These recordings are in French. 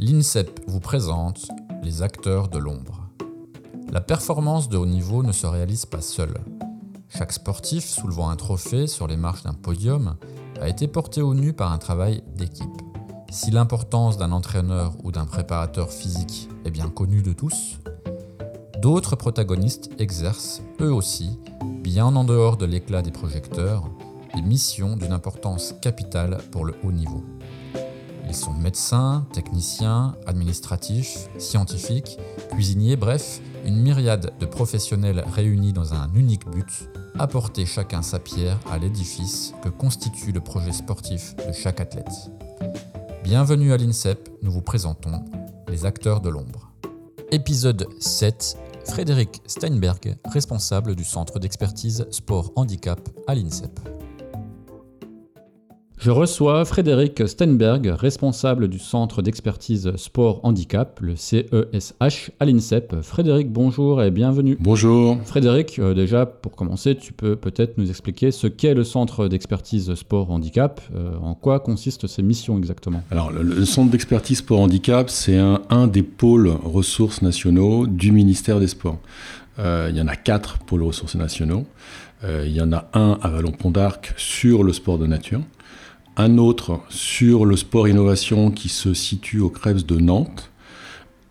l'INSEP vous présente les acteurs de l'ombre. La performance de haut niveau ne se réalise pas seule. Chaque sportif soulevant un trophée sur les marches d'un podium a été porté au nu par un travail d'équipe. Si l'importance d'un entraîneur ou d'un préparateur physique est bien connue de tous, d'autres protagonistes exercent, eux aussi, bien en dehors de l'éclat des projecteurs, des missions d'une importance capitale pour le haut niveau. Ils sont médecins, techniciens, administratifs, scientifiques, cuisiniers, bref, une myriade de professionnels réunis dans un unique but, apporter chacun sa pierre à l'édifice que constitue le projet sportif de chaque athlète. Bienvenue à l'INSEP, nous vous présentons les acteurs de l'ombre. Épisode 7, Frédéric Steinberg, responsable du centre d'expertise sport handicap à l'INSEP. Je reçois Frédéric Stenberg, responsable du Centre d'expertise sport handicap, le CESH, à l'INSEP. Frédéric, bonjour et bienvenue. Bonjour. Frédéric, euh, déjà pour commencer, tu peux peut-être nous expliquer ce qu'est le Centre d'expertise sport handicap, euh, en quoi consistent ses missions exactement? Alors, le, Centre d'expertise sport handicap, c'est un, des pôles ressources nationaux du ministère des Sports. Euh, il y en a quatre pôles ressources nationaux. il y en a un à Vallon-Pont d'Arc sur le sport de nature un autre sur le sport innovation qui se situe au CREPS de Nantes,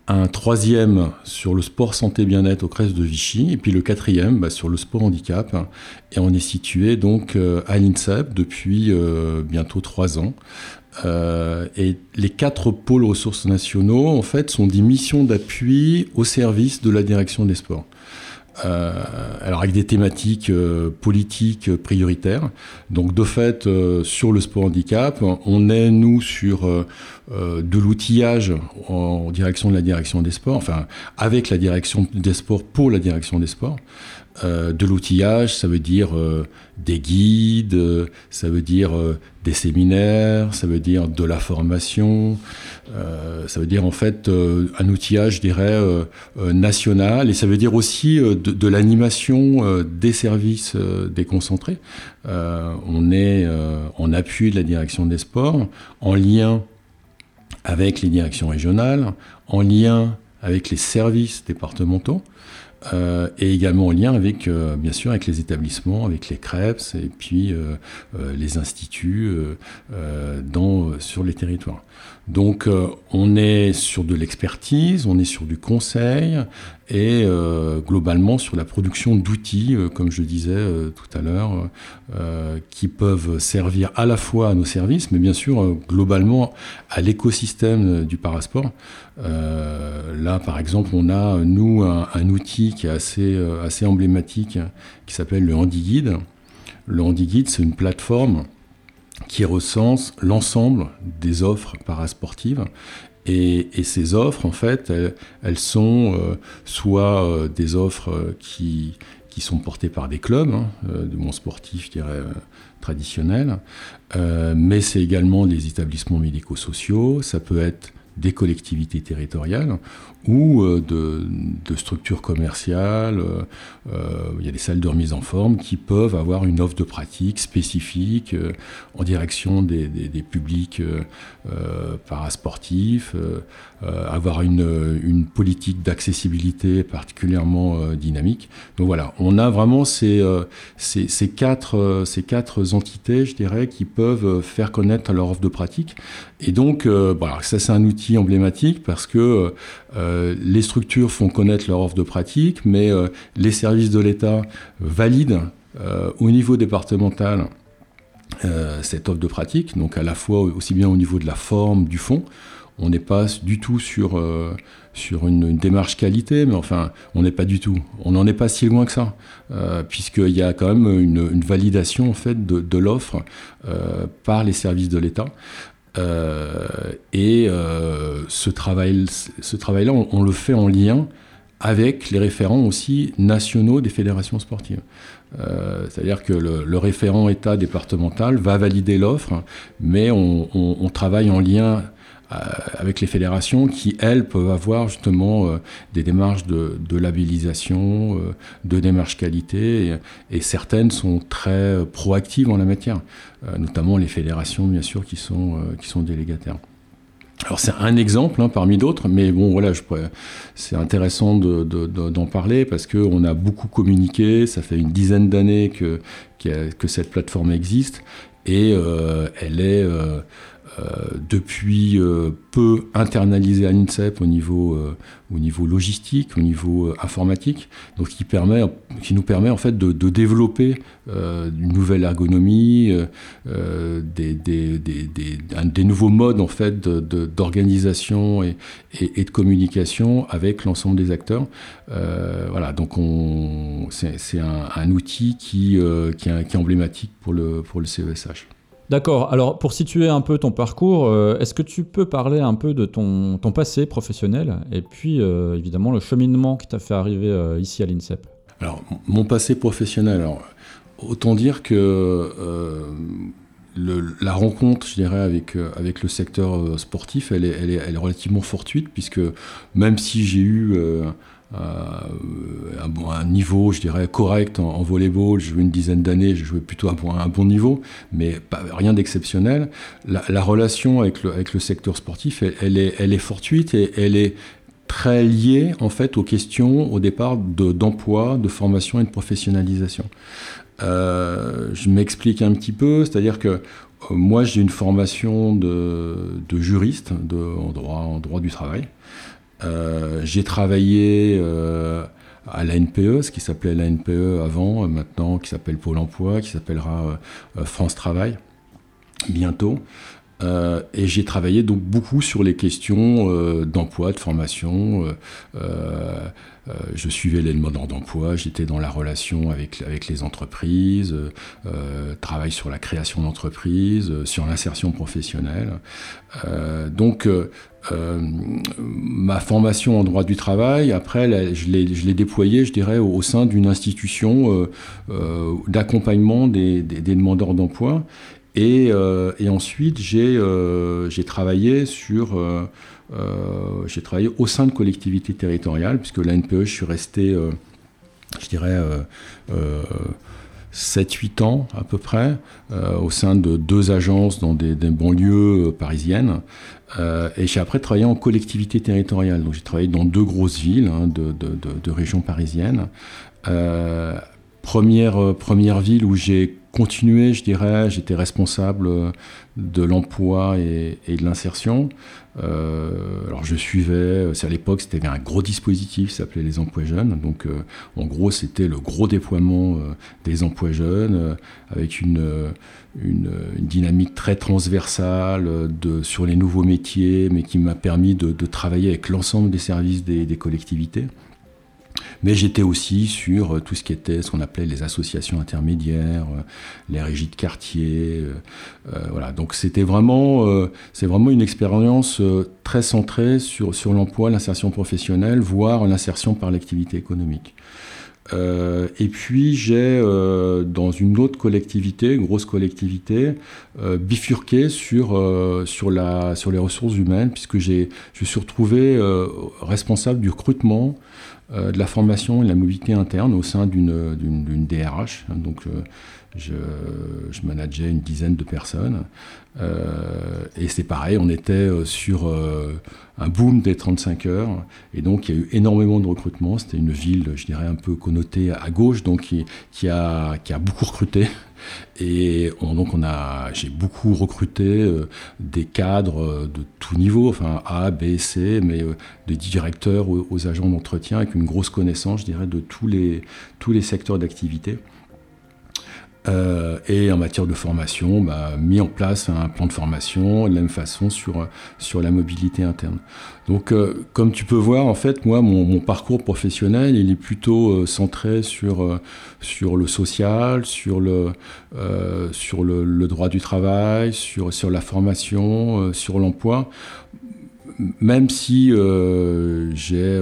un troisième sur le sport santé bien-être au CREPS de Vichy, et puis le quatrième bah, sur le sport handicap. Et on est situé donc euh, à l'INSEP depuis euh, bientôt trois ans. Euh, et les quatre pôles ressources nationaux, en fait, sont des missions d'appui au service de la direction des sports. Euh, alors avec des thématiques euh, politiques prioritaires. Donc de fait, euh, sur le sport handicap, on est nous sur de l'outillage en direction de la direction des sports, enfin avec la direction des sports pour la direction des sports. Euh, de l'outillage, ça veut dire euh, des guides, euh, ça veut dire des séminaires, ça veut dire de la formation, ça veut dire en fait un outillage, je dirais, national, et ça veut dire aussi de, de l'animation des services déconcentrés. on est en appui de la direction des sports, en lien avec les directions régionales, en lien avec les services départementaux. Euh, et également en lien avec, euh, bien sûr, avec les établissements, avec les CREPS et puis euh, les instituts dans, sur les territoires. Donc on est sur de l'expertise, on est sur du conseil et globalement sur la production d'outils, comme je disais tout à l'heure, qui peuvent servir à la fois à nos services, mais bien sûr globalement à l'écosystème du parasport. là, par exemple, on a, nous, un outil qui est assez, euh, assez emblématique, qui s'appelle le HandiGuide. Le HandiGuide, c'est une plateforme qui recense l'ensemble des offres parasportives. Et, ces offres, en fait, elles, sont euh, soit euh, des offres qui, qui sont portées par des clubs, hein, de mon sportif, je dirais, traditionnel, mais c'est également des établissements médico-sociaux, ça peut être des collectivités territoriales ou euh, de, structures commerciales. Euh, euh, il y a des salles de remise en forme qui peuvent avoir une offre de pratique spécifique en direction des, publics parasportifs, avoir une, politique d'accessibilité particulièrement dynamique. Donc voilà, on a vraiment ces, quatre, ces quatre entités, je dirais, qui peuvent faire connaître leur offre de pratique. Et donc, voilà, ça c'est un outil emblématique parce que euh, les structures font connaître leur offre de pratique, mais euh, les services de l'État valident euh, au niveau départemental cette offre de pratique, donc à la fois aussi bien au niveau de la forme, du fond. On n'est pas du tout sur, sur une, démarche qualité, mais enfin, on n'est pas du tout. On n'en est pas si loin que ça, puisqu'il y a quand même une, validation en fait de, de l'offre par les services de l'État. Euh, et euh, ce travail, ce travail-là, on, le fait en lien avec les référents aussi nationaux des fédérations sportives. Euh, c'est-à-dire que le, référent État départemental va valider l'offre, mais on, travaille en lien avec les fédérations qui, elles, peuvent avoir justement euh, des démarches de, labellisation, euh, de démarches qualité, et, certaines sont très proactives en la matière, notamment les fédérations, bien sûr, qui sont, qui sont délégataires. Alors c'est un exemple hein, parmi d'autres, mais bon voilà, c'est intéressant d'en parler parce qu'on a beaucoup communiqué, ça fait une dizaine d'années que, que, cette plateforme existe et euh, elle est euh, euh, depuis euh, peu internalisé à l'INSEP au niveau, euh, au niveau logistique, au niveau informatique, donc qui, permet, qui nous permet en fait de, développer une nouvelle ergonomie, des, des, des, des, nouveaux modes en fait d'organisation et, et, de communication avec l'ensemble des acteurs. voilà, donc c'est un, un, outil qui, qui, est, qui, est, emblématique pour le, pour le CESH. D'accord. Alors, pour situer un peu ton parcours, euh, est-ce que tu peux parler un peu de ton, passé professionnel et puis, euh, évidemment, le cheminement qui t'a fait arriver euh, ici à l'INSEP? Alors, mon passé professionnel, alors, autant dire que la rencontre, je dirais, avec, avec le secteur sportif, elle est, relativement fortuite, puisque même si j'ai eu euh, un, un, niveau, je dirais, correct en, volleyball. J'ai joué une dizaine d'années, j'ai joué plutôt à un, bon niveau, mais rien d'exceptionnel. La, relation avec le, secteur sportif, elle, est, fortuite et elle est très liée en fait aux questions au départ d'emploi, de, formation et de professionnalisation. Euh, je m'explique un petit peu, c'est-à-dire que euh, moi j'ai une formation de, juriste en, en droit du travail. Euh, j'ai travaillé euh, à la NPE, ce qui s'appelait la NPE avant, euh, maintenant qui s'appelle Pôle Emploi, qui s'appellera France Travail bientôt. Et j'ai travaillé donc beaucoup sur les questions d'emploi, de formation. je suivais les demandeurs d'emploi, j'étais dans la relation avec, avec les entreprises, travail sur la création d'entreprises, sur l'insertion professionnelle. donc euh, ma formation en droit du travail, après, je l'ai déployée, je dirais, au, sein d'une institution euh, euh, d'accompagnement des, demandeurs d'emploi. Et, ensuite, j'ai travaillé sur... j'ai travaillé au sein de collectivités territoriales, puisque la NPE, je suis resté, je dirais, 7-8 ans à peu près, au sein de deux agences dans des, banlieues parisiennes. Euh, et j'ai après travaillé en collectivité territoriale. Donc j'ai travaillé dans deux grosses villes hein, de, de, de, de, région parisienne. Euh, première, euh, première ville où j'ai continué, je dirais, j'étais responsable de l'emploi et, de l'insertion. Euh, alors je suivais, c'est à l'époque c'était un gros dispositif, ça s'appelait les emplois jeunes. Donc en gros c'était le gros déploiement des emplois jeunes avec une dynamique très transversale sur les nouveaux métiers, mais qui m'a permis de, travailler avec l'ensemble des services des, collectivités. Mais j'étais aussi sur tout ce qui était ce qu'on appelait les associations intermédiaires, les régies de quartier. Euh, euh, voilà. Donc c'était vraiment, euh, c'est vraiment une expérience très centrée sur, sur l'emploi, l'insertion professionnelle, voire l'insertion par l'activité économique. Euh, et puis j'ai, euh, dans une autre collectivité, grosse collectivité, euh, bifurqué sur, sur, la, sur les ressources humaines, puisque j'ai, je suis retrouvé responsable du recrutement, de la formation et de la mobilité interne au sein d'une, d'une, DRH. Donc je, manageais une dizaine de personnes. et c'est pareil, on était sur un boom des 35 heures. Et donc, il y a eu énormément de recrutement. C'était une ville, je dirais, un peu connotée à gauche, donc qui, a, beaucoup recruté. Et donc, j'ai beaucoup recruté euh, des cadres euh, de tout niveau, enfin A, B, C, mais euh, des directeurs aux, agents d'entretien avec une grosse connaissance, je dirais, de tous les secteurs d'activité. Euh, et en matière de formation, bah, mis en place un plan de formation de la même façon sur, sur la mobilité interne. Donc, euh, comme tu peux voir, en fait, moi, mon, parcours professionnel, il est plutôt euh, centré sur, sur le social, sur le, sur le, droit du travail, sur, sur la formation, sur l'emploi. Même si j'ai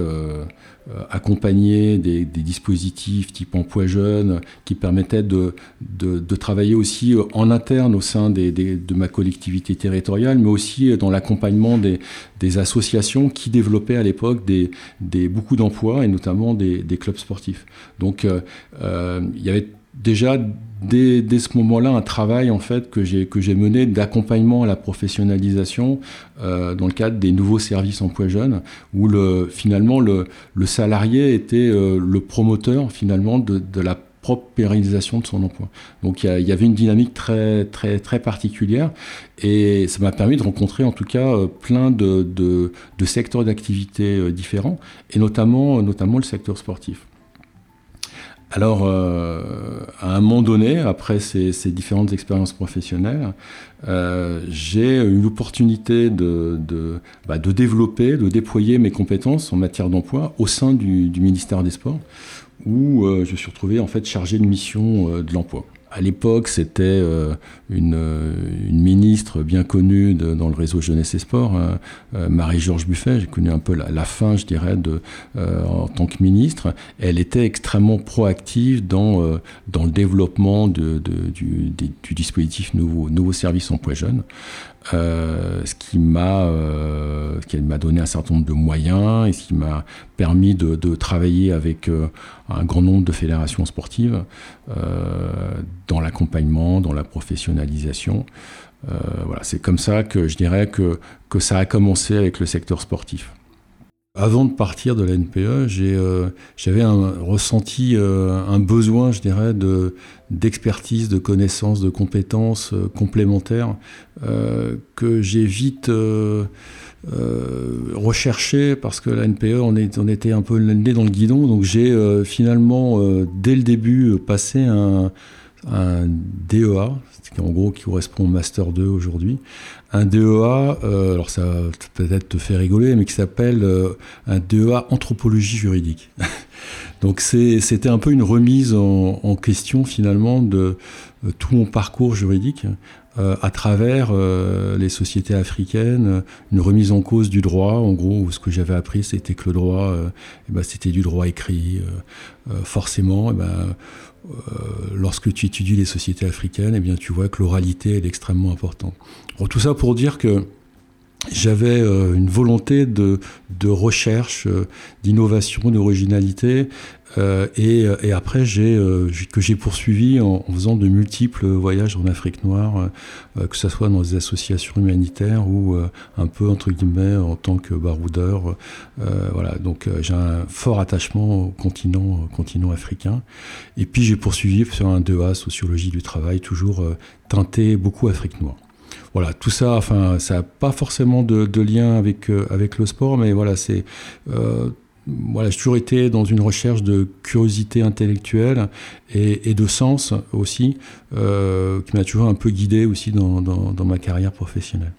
euh, accompagner des, dispositifs type emploi jeune qui permettaient de, de, travailler aussi euh, en interne au sein des, de ma collectivité territoriale, mais aussi dans l'accompagnement des, des, associations qui développaient à l'époque des, des, beaucoup d'emplois et notamment des, clubs sportifs. Donc euh, il y avait déjà dès, ce moment-là un travail en fait que j'ai mené d'accompagnement à la professionnalisation dans le cadre des nouveaux services emploi jeunes où le finalement le, salarié était le promoteur finalement de, la propre pérennisation de son emploi. Donc il y, avait une dynamique très, très, particulière et ça m'a permis de rencontrer en tout cas euh, plein de, secteurs d'activité euh, différents et notamment, notamment le secteur sportif. Alors, euh, à un moment donné, après ces, différentes expériences professionnelles, j'ai eu l'opportunité de, de, bah, de, développer, de déployer mes compétences en matière d'emploi au sein du, du ministère des Sports, où euh, je suis retrouvé en fait chargé de mission euh, de l'emploi. À l'époque, c'était euh, une, ministre bien connue dans le réseau Jeunesse et Sport, hein, Marie-Georges Buffet. J'ai connu un peu la, fin, je dirais, de, en tant que ministre. Elle était extrêmement proactive dans, dans le développement de, du, du, dispositif nouveau, nouveau service emploi jeune. Euh, ce qui m'a euh, m'a donné un certain nombre de moyens et ce qui m'a permis de, travailler avec euh, un grand nombre de fédérations sportives dans l'accompagnement, dans la professionnalisation. voilà, c'est comme ça que je dirais que, que ça a commencé avec le secteur sportif. Avant de partir de la NPE, euh, j'avais ressenti euh, un besoin, je dirais, d'expertise, de, connaissances, de compétences euh, complémentaires que j'ai vite recherché parce que la NPE, on, on était un peu le nez dans le guidon. Donc j'ai finalement, dès le début, passé un, un DEA, en gros qui correspond au Master 2 aujourd'hui, un DEA, euh, alors ça peut-être te fait rigoler, mais qui s'appelle euh, un DEA anthropologie juridique. Donc c'était un peu une remise en, question finalement de euh, tout mon parcours juridique à travers les sociétés africaines, une remise en cause du droit. En gros, ce que j'avais appris, c'était que le droit, eh ben, c'était du droit écrit. forcément, eh ben, lorsque tu étudies les sociétés africaines, eh bien, tu vois que l'oralité est extrêmement importante tout ça pour dire que j'avais euh, une volonté de, recherche, euh, d'innovation, d'originalité. Euh, et, après, j'ai, que j'ai poursuivi en, faisant de multiples voyages en Afrique noire, que ce soit dans des associations humanitaires ou un peu, entre guillemets, en tant que baroudeur. voilà, donc j'ai un fort attachement au continent, continent africain. Et puis j'ai poursuivi sur un 2A, sociologie du travail, toujours teinté beaucoup Afrique noire voilà, tout ça, enfin, ça n'a pas forcément de, lien avec, euh, avec le sport, mais voilà, c'est. Euh, voilà, j'ai toujours été dans une recherche de curiosité intellectuelle et, de sens aussi, euh, qui m'a toujours un peu guidé aussi dans, ma carrière professionnelle.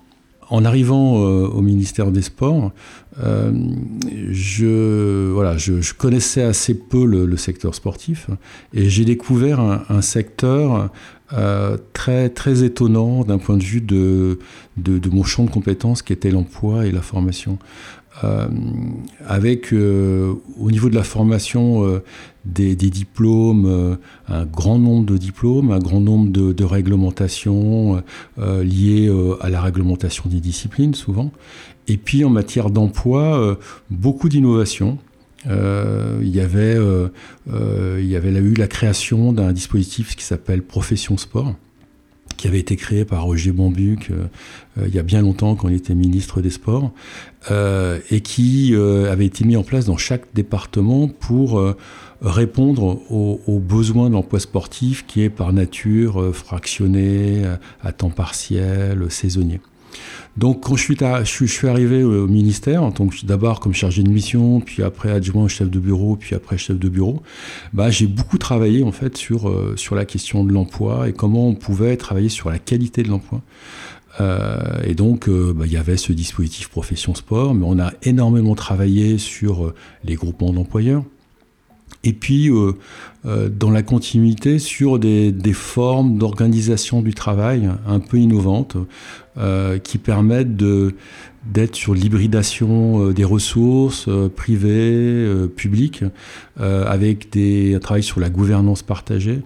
En arrivant au ministère des Sports, je, voilà, je, connaissais assez peu le, secteur sportif et j'ai découvert un secteur euh, très, très étonnant d'un point de vue de, de, mon champ de compétences qui était l'emploi et la formation. Euh, avec euh, au niveau de la formation des, des, diplômes, un grand nombre de diplômes, un grand nombre de, réglementations liées à la réglementation des disciplines souvent, et puis en matière d'emploi, beaucoup d'innovations. Euh, il, y avait, euh, euh, il y avait eu la création d'un dispositif qui s'appelle Profession Sport qui avait été créé par Roger Bambuc il y a bien longtemps quand il était ministre des Sports, et qui avait été mis en place dans chaque département pour répondre aux, aux, besoins de l'emploi sportif qui est par nature fractionné, à temps partiel, saisonnier. Donc quand je suis, arrivé au ministère, d'abord comme chargé de mission, puis après adjoint chef de bureau, puis après chef de bureau, bah, j'ai beaucoup travaillé en fait sur, euh, sur la question de l'emploi et comment on pouvait travailler sur la qualité de l'emploi. Euh, et donc, euh, bah, il y avait ce dispositif profession sport, mais on a énormément travaillé sur les groupements d'employeurs. Et puis, dans la continuité, sur des formes d'organisation du travail un peu innovantes. Euh, qui permettent d'être sur l'hybridation euh, des ressources euh, privées, publiques, avec des, un travail sur la gouvernance partagée.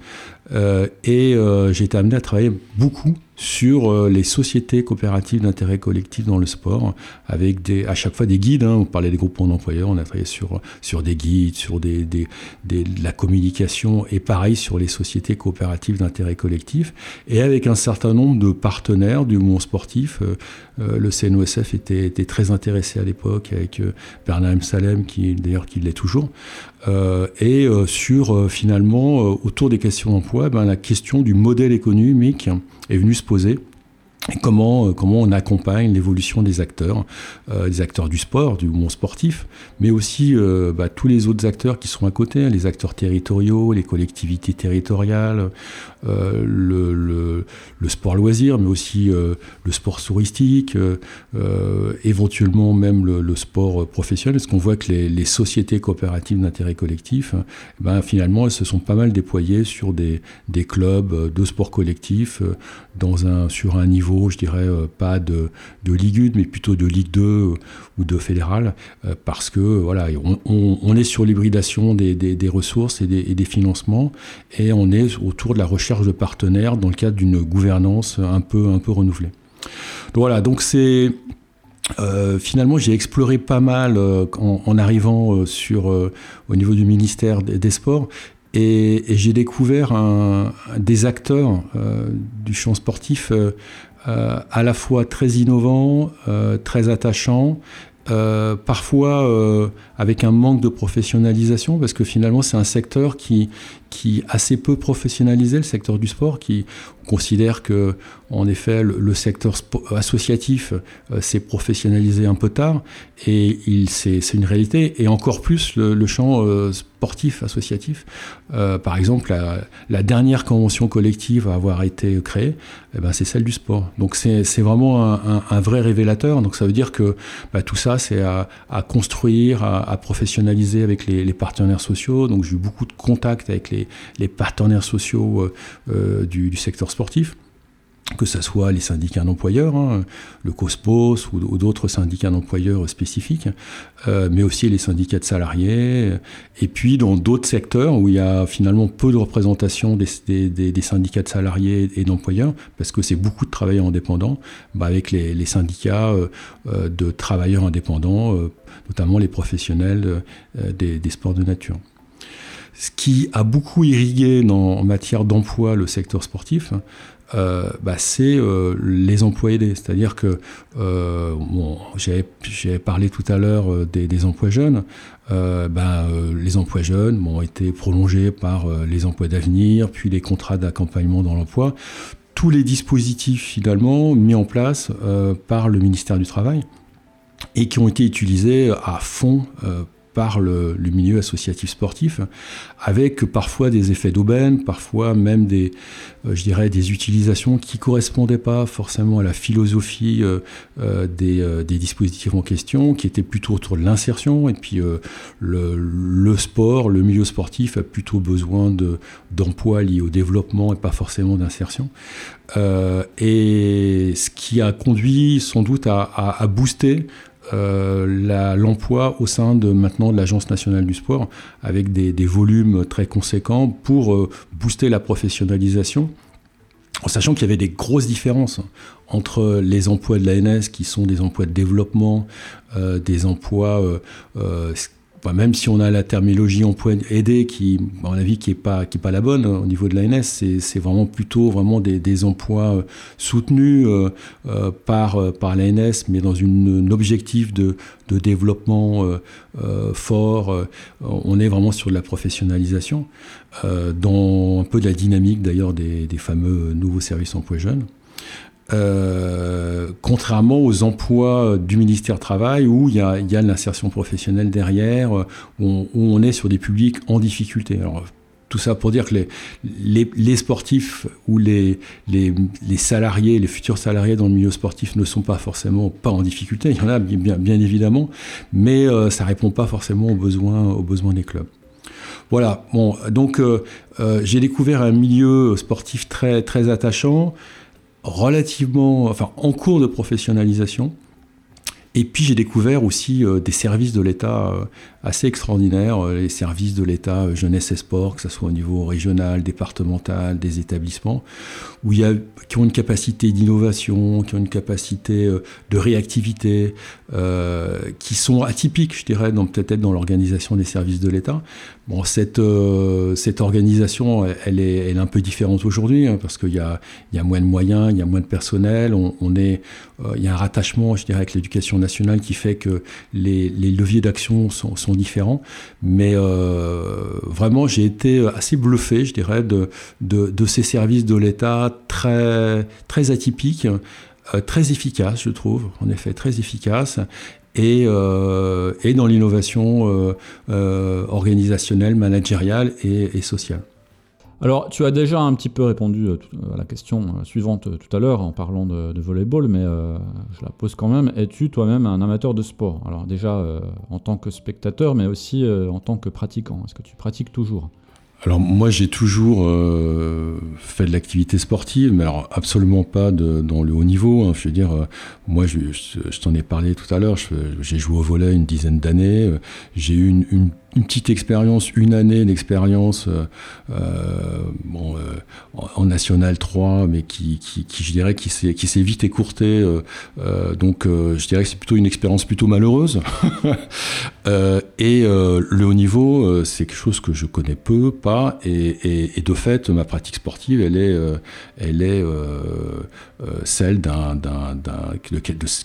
Et j'ai été amené à travailler beaucoup sur euh, les sociétés coopératives d'intérêt collectif dans le sport, avec des, à chaque fois des guides. Hein, on parlait des groupements d'employeurs, on a travaillé sur, sur des guides, sur des, des, des, la communication, et pareil sur les sociétés coopératives d'intérêt collectif, et avec un certain nombre de partenaires du monde sportif. Euh, euh, le CNOSF était, était, très intéressé à l'époque, avec Bernard M. Salem, qui d'ailleurs qui l'est toujours, et sur finalement, autour des questions d'emploi, ben, la question du modèle économique est venue se poser. Comment, euh, comment on accompagne l'évolution des acteurs, euh, des acteurs du sport, du monde sportif, mais aussi euh, bah, tous les autres acteurs qui sont à côté, hein, les acteurs territoriaux, les collectivités territoriales, le, le, sport loisir, mais aussi le sport touristique, éventuellement même le, sport professionnel, parce qu'on voit que les, sociétés coopératives d'intérêt collectif, ben, finalement, elles se sont pas mal déployées sur des, clubs de sport collectif dans un, sur un niveau je dirais, euh, pas de, de Ligue 1, mais plutôt de Ligue 2 euh, ou de fédéral, euh, parce que voilà, on, est sur l'hybridation des, des, ressources et des, financements, et on est autour de la recherche de partenaires dans le cadre d'une gouvernance un peu, un peu renouvelée. Donc voilà, donc c'est finalement, j'ai exploré pas mal en, arrivant sur, au niveau du ministère des Sports et, j'ai découvert des acteurs du champ sportif euh, à la fois très innovant, euh, très attachant, euh, parfois avec un manque de professionnalisation, parce que finalement c'est un secteur qui, qui assez peu professionnalisé, le secteur du sport, qui considère que en effet le, secteur associatif s'est professionnalisé un peu tard, et c'est une réalité, et encore plus le, champ sportif associatif. Euh, par exemple, la, dernière convention collective à avoir été créée, eh ben, c'est celle du sport. Donc c'est vraiment un, vrai révélateur. Donc ça veut dire que bah, tout ça, c'est à, construire, à, professionnaliser avec les, partenaires sociaux. Donc j'ai eu beaucoup de contacts avec les, partenaires sociaux euh, euh, du secteur sportif que ce soit les syndicats d'employeurs, hein, le COSPOS ou, d'autres syndicats d'employeurs spécifiques, euh, mais aussi les syndicats de salariés, et puis dans d'autres secteurs où il y a finalement peu de représentation des, syndicats de salariés et d'employeurs, parce que c'est beaucoup de travailleurs indépendants, bah avec les, syndicats de travailleurs indépendants, notamment les professionnels des sports de nature. Ce qui a beaucoup irrigué dans, en matière d'emploi le secteur sportif, euh, bah, c'est euh, les emplois aidés. C'est-à-dire que euh, j'ai parlé tout à l'heure des, emplois jeunes. Bah, les emplois jeunes ont été prolongés par les emplois d'avenir, puis les contrats d'accompagnement dans l'emploi. Tous les dispositifs finalement mis en place par le ministère du Travail et qui ont été utilisés à fond par le, milieu associatif sportif, avec parfois des effets d'aubaine, parfois même des, euh, des utilisations qui correspondaient pas forcément à la philosophie euh, euh, des, dispositifs en question, qui étaient plutôt autour de l'insertion. Et puis le, sport, le milieu sportif a plutôt besoin d'emplois liés au développement et pas forcément d'insertion. et ce qui a conduit sans doute à, booster l'emploi au sein de maintenant de l'Agence nationale du sport avec des, volumes très conséquents pour euh, booster la professionnalisation. En sachant qu'il y avait des grosses différences entre les emplois de l'ANS qui sont des emplois de développement, euh, des emplois même si on a la terminologie emploi aidé qui, à mon avis, qui n'est pas, pas la bonne hein, au niveau de l'ANS, c'est vraiment plutôt vraiment des, emplois euh, soutenus euh, euh, par, par l'ANS, mais dans un objectif de, de développement fort. on est vraiment sur de la professionnalisation, dans un peu de la dynamique d'ailleurs des, des fameux nouveaux services emploi jeunes. Euh, contrairement aux emplois du ministère du Travail où il y a, y a l'insertion professionnelle derrière, euh, où on, est sur des publics en difficulté. Alors, tout ça pour dire que les, sportifs ou les, salariés, les futurs salariés dans le milieu sportif ne sont pas forcément pas en difficulté. Il y en a bien, évidemment, mais euh, ça répond pas forcément aux besoins, des clubs. Voilà. Bon, donc euh, j'ai découvert un milieu sportif très attachant relativement, enfin en cours de professionnalisation, Et puis j'ai découvert aussi des services de l'État assez extraordinaires, les services de l'État jeunesse et sport, que ce soit au niveau régional, départemental, des établissements, où il y a, qui ont une capacité d'innovation, qui ont une capacité de réactivité, qui sont atypiques, je dirais, peut-être dans l'organisation des services de l'État. Bon, cette, euh, cette organisation, elle est, elle est, un peu différente aujourd'hui, hein, parce qu'il y a, y a, moins de moyens, il y a moins de personnel, on, est, euh, il y a un rattachement, je dirais, avec l'éducation nationale qui fait que les, les leviers d'action sont, sont, différents. Mais euh, vraiment, j'ai été assez bluffé, je dirais, de, de, ces services de l'État très, très atypiques très efficaces, je trouve, en effet, très efficaces, et, euh, et dans l'innovation euh, euh, organisationnelle, managériale et, sociale. Alors, tu as déjà un petit peu répondu à la question suivante tout à l'heure en parlant de, de volleyball, mais je la pose quand même. Es-tu toi-même un amateur de sport? Alors déjà en tant que spectateur, mais aussi en tant que pratiquant. Est-ce que tu pratiques toujours? Alors moi j'ai toujours euh, fait de l'activité sportive, mais alors absolument pas dans le haut niveau. Hein. Je veux dire, euh, moi je, t'en ai parlé tout à l'heure, j'ai joué au volet une dizaine d'années, euh, j'ai eu une, une une petite expérience, une année d'expérience euh, euh bon, euh, en, National 3, mais qui, qui, qui je dirais, qui s'est, qui s'est vite écourtée. Euh, euh donc, je dirais que c'est plutôt une expérience plutôt malheureuse. et le haut niveau, c'est quelque chose que je connais peu, pas, et, et, et de fait, ma pratique sportive, elle est, elle est celle d'un,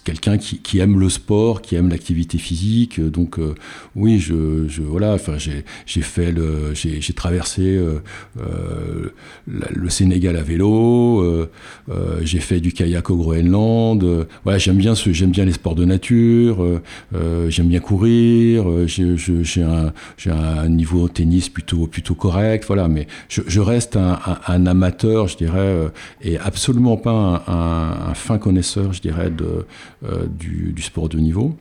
quelqu'un qui, aime le sport, qui aime l'activité physique. Donc, oui, je, voilà, j'ai fait le, j'ai traversé euh, euh, le Sénégal à vélo, euh, j'ai fait du kayak au Groenland. voilà, j'aime bien ce, j'aime bien les sports de nature, j'aime bien courir. j'ai un, un niveau tennis plutôt plutôt correct, voilà. Mais je, reste un, amateur, je dirais, et absolument pas un, fin connaisseur, je dirais, de, du, du sport de niveau.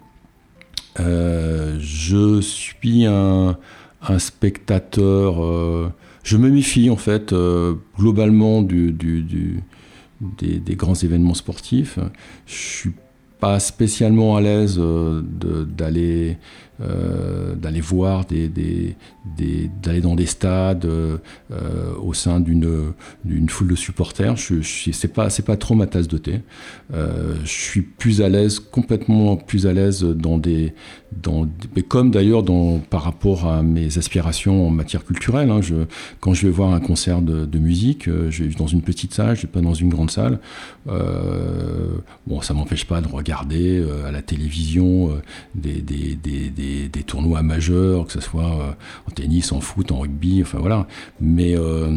Euh, je suis un, spectateur. Euh, je me méfie en fait euh, globalement du, des, grands événements sportifs. Je suis pas spécialement à l'aise d'aller euh, d'aller voir des, d'aller dans des stades euh, au sein d'une d'une foule de supporters. Je, je c'est pas c'est pas trop ma tasse de thé. Euh, je suis plus à l'aise, complètement plus à l'aise dans des dans comme d'ailleurs dans par rapport à mes aspirations en matière culturelle. Hein, quand je vais voir un concert de, musique, je vais dans une petite salle, je vais pas dans une grande salle. bon, ça m'empêche pas de regarder à la télévision des, des, des des, tournois majeurs, que ce soit euh, tennis, en foot, en rugby, enfin voilà. Mais euh,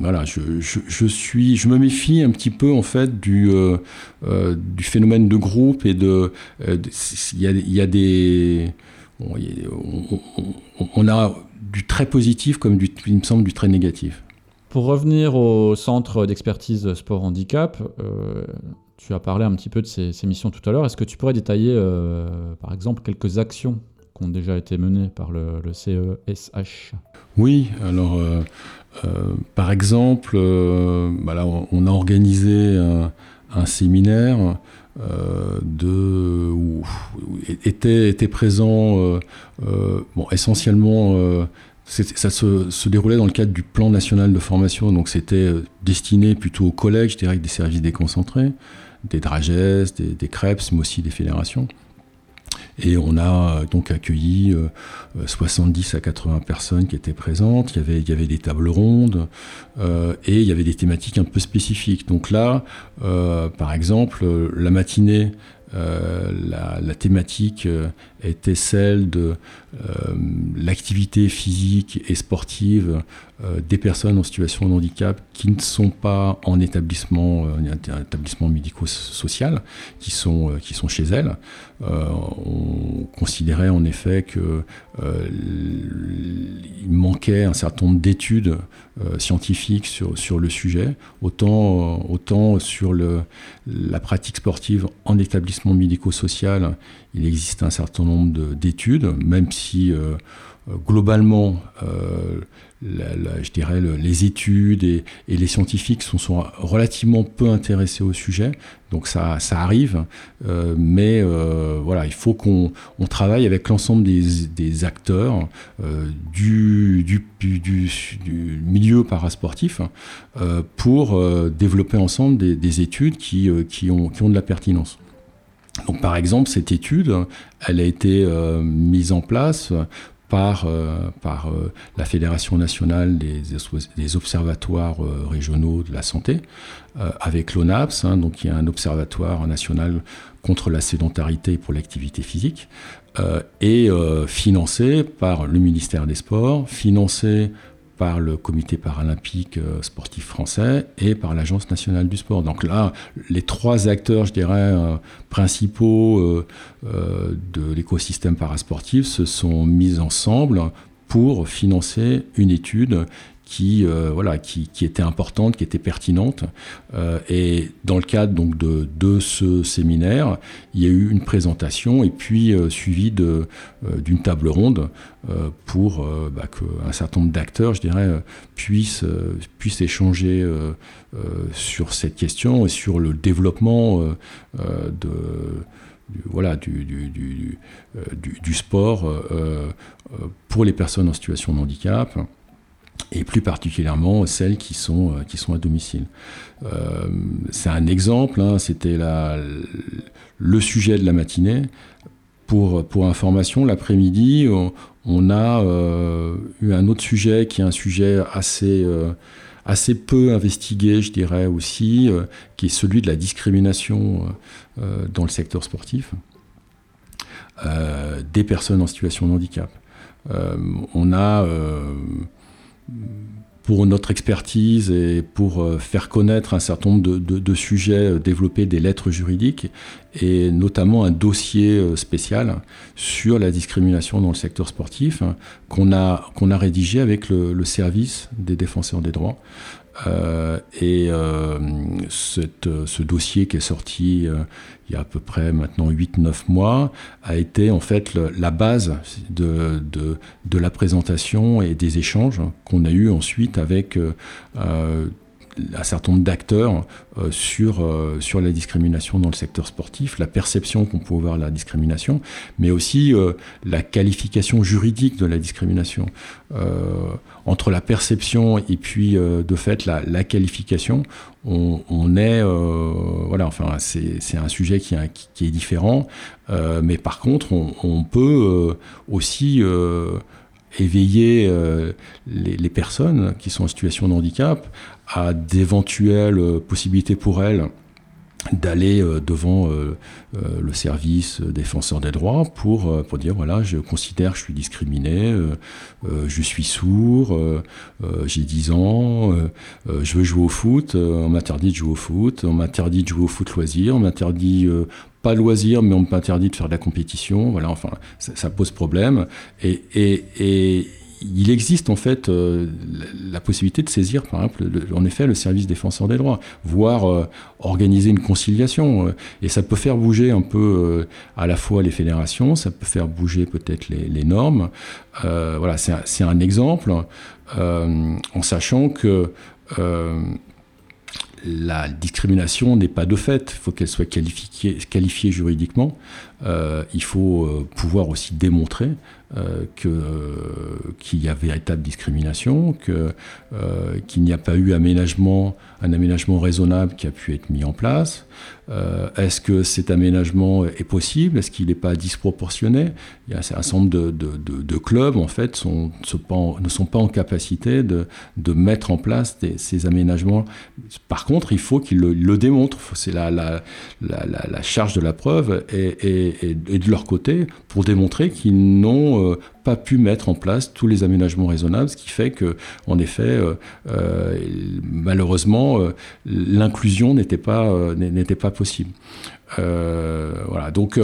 voilà, je, suis, je me méfie un petit peu en fait du, euh, du phénomène de groupe et de, il y, a, des, on, a du très positif comme du, il me du très négatif. Pour revenir au centre d'expertise sport handicap, tu as parlé un petit peu de ces, missions tout à l'heure. Est-ce que tu pourrais détailler, par exemple, quelques actions déjà été menées par le, CESH Oui, alors euh, euh, par exemple, euh, bah on a organisé un, séminaire de, où, était, était présent bon, essentiellement ça se, déroulait dans le cadre du plan national de formation, donc c'était destiné plutôt aux collèges, je dirais, des services déconcentrés, des DRAGES, des, des mais aussi des fédérations. Et on a euh, donc accueilli 70 euh, à 80 personnes qui étaient présentes. Il y avait, il y avait des tables rondes euh, et il y avait des thématiques un peu spécifiques. Donc là, par exemple, la matinée, la, la, thématique était celle de l'activité physique et sportive euh, des personnes en situation de handicap qui ne sont pas en établissement, euh, établissement médico-social, qui sont, euh, qui sont chez elles. on considérait en effet qu'il manquait un certain nombre d'études scientifiques sur, sur le sujet, autant, autant sur le, la pratique sportive en établissement médico-social, il existe un certain nombre d'études, même si globalement je dirais, les études et, les scientifiques sont, relativement peu intéressés au sujet. Donc ça, arrive, euh, mais euh, voilà, il faut qu'on travaille avec l'ensemble des, acteurs euh, du, du, du, milieu parasportif pour développer ensemble des, études qui, ont, qui ont de la pertinence. Donc par exemple, cette étude, elle a été mise en place par, euh, par euh, la Fédération nationale des, observatoires euh, régionaux de la santé, avec l'ONAPS, hein, donc qui est un observatoire national contre la sédentarité et pour l'activité physique, et financé par le ministère des Sports, financé par le comité paralympique euh, sportif français et par l'Agence nationale du sport. Donc là, les trois acteurs, je dirais, euh, principaux euh, de l'écosystème parasportif se sont mis ensemble pour financer une étude qui, euh, voilà, qui, qui, était importante, qui était pertinente. Euh, et dans le cadre donc, de, de, ce séminaire, il y a eu une présentation et puis euh, suivi d'une table ronde pour bah, qu'un certain nombre d'acteurs, je dirais, puissent, puissent échanger sur cette question et sur le développement de voilà, du, du, du, du sport pour les personnes en situation de handicap et plus particulièrement celles qui sont, euh, qui sont à domicile. Euh, c'est un exemple, hein, c'était le sujet de la matinée. Pour, pour information, l'après-midi, on, a euh, eu un autre sujet qui est un sujet assez, assez peu investigué, je dirais aussi, qui est celui de la discrimination dans le secteur sportif des personnes en situation de handicap. on a pour notre expertise et pour euh, faire connaître un certain nombre de, sujets, euh, développer des lettres juridiques et notamment un dossier euh, spécial sur la discrimination dans le secteur sportif hein, qu'on a, qu'on a rédigé avec le, service des défenseurs des droits. Euh, et euh, euh, ce dossier qui est sorti il y a à peu près maintenant 8-9 mois a été en fait la base de, de, la présentation et des échanges qu'on a eu ensuite avec un certain nombre d'acteurs euh, sur, euh, sur la discrimination dans le secteur sportif, la perception qu'on peut avoir de la discrimination, mais aussi euh, la qualification juridique de la discrimination. entre la perception et puis de fait la, la qualification, on, est voilà enfin c'est un sujet qui, qui, est différent, mais par contre on, on peut aussi éveiller les, les, personnes qui sont en situation de handicap à d'éventuelles euh, possibilités pour elle d'aller euh, devant euh, le service défenseur des droits pour, pour dire voilà je considère que je suis discriminé je suis sourd j'ai 10 ans je veux jouer au foot on m'interdit de jouer au foot on m'interdit de jouer au foot loisir on m'interdit pas loisir, mais on m'interdit de faire de la compétition. Voilà, enfin, ça, pose problème. Et, et, et, il existe en fait euh, la possibilité de saisir, par exemple, en effet, le service défenseur des droits, voire euh, organiser une conciliation. Euh, et ça peut faire bouger un peu à la fois les fédérations, ça peut faire bouger peut-être les, normes. voilà, c'est un, exemple, en sachant que la discrimination n'est pas de fait, il faut qu'elle soit qualifiée juridiquement. Il faut pouvoir aussi démontrer euh, qu'il y a véritable discrimination, euh, qu'il n'y a pas eu aménagement, un aménagement raisonnable qui a pu être mis en place. Euh, est-ce que cet aménagement est possible? Est-ce qu'il n'est pas disproportionné? Il y a un certain nombre de, de, clubs en fait ne sont pas en capacité de, mettre en place ces aménagements. Par contre, il faut qu'ils le, démontrent. C'est la, la, charge de la preuve et, de leur côté pour démontrer qu'ils n'ont euh, pas pu mettre en place tous les aménagements raisonnables, ce qui fait que, en effet, euh, euh, malheureusement, l'inclusion n'était pas, n'était pas possible. voilà, donc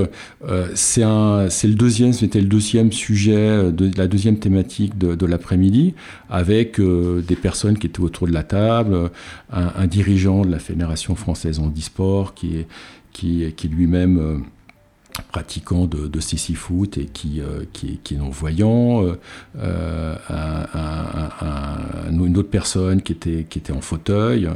c'est le deuxième, c'était le deuxième sujet, de, la deuxième thématique de, l'après-midi, avec des personnes qui étaient autour de la table, un, dirigeant de la Fédération française en e-sport qui, est, qui, qui lui-même pratiquant de, de foot et qui, euh, qui, qui, est non-voyant, euh, euh une autre personne qui était, qui était en fauteuil,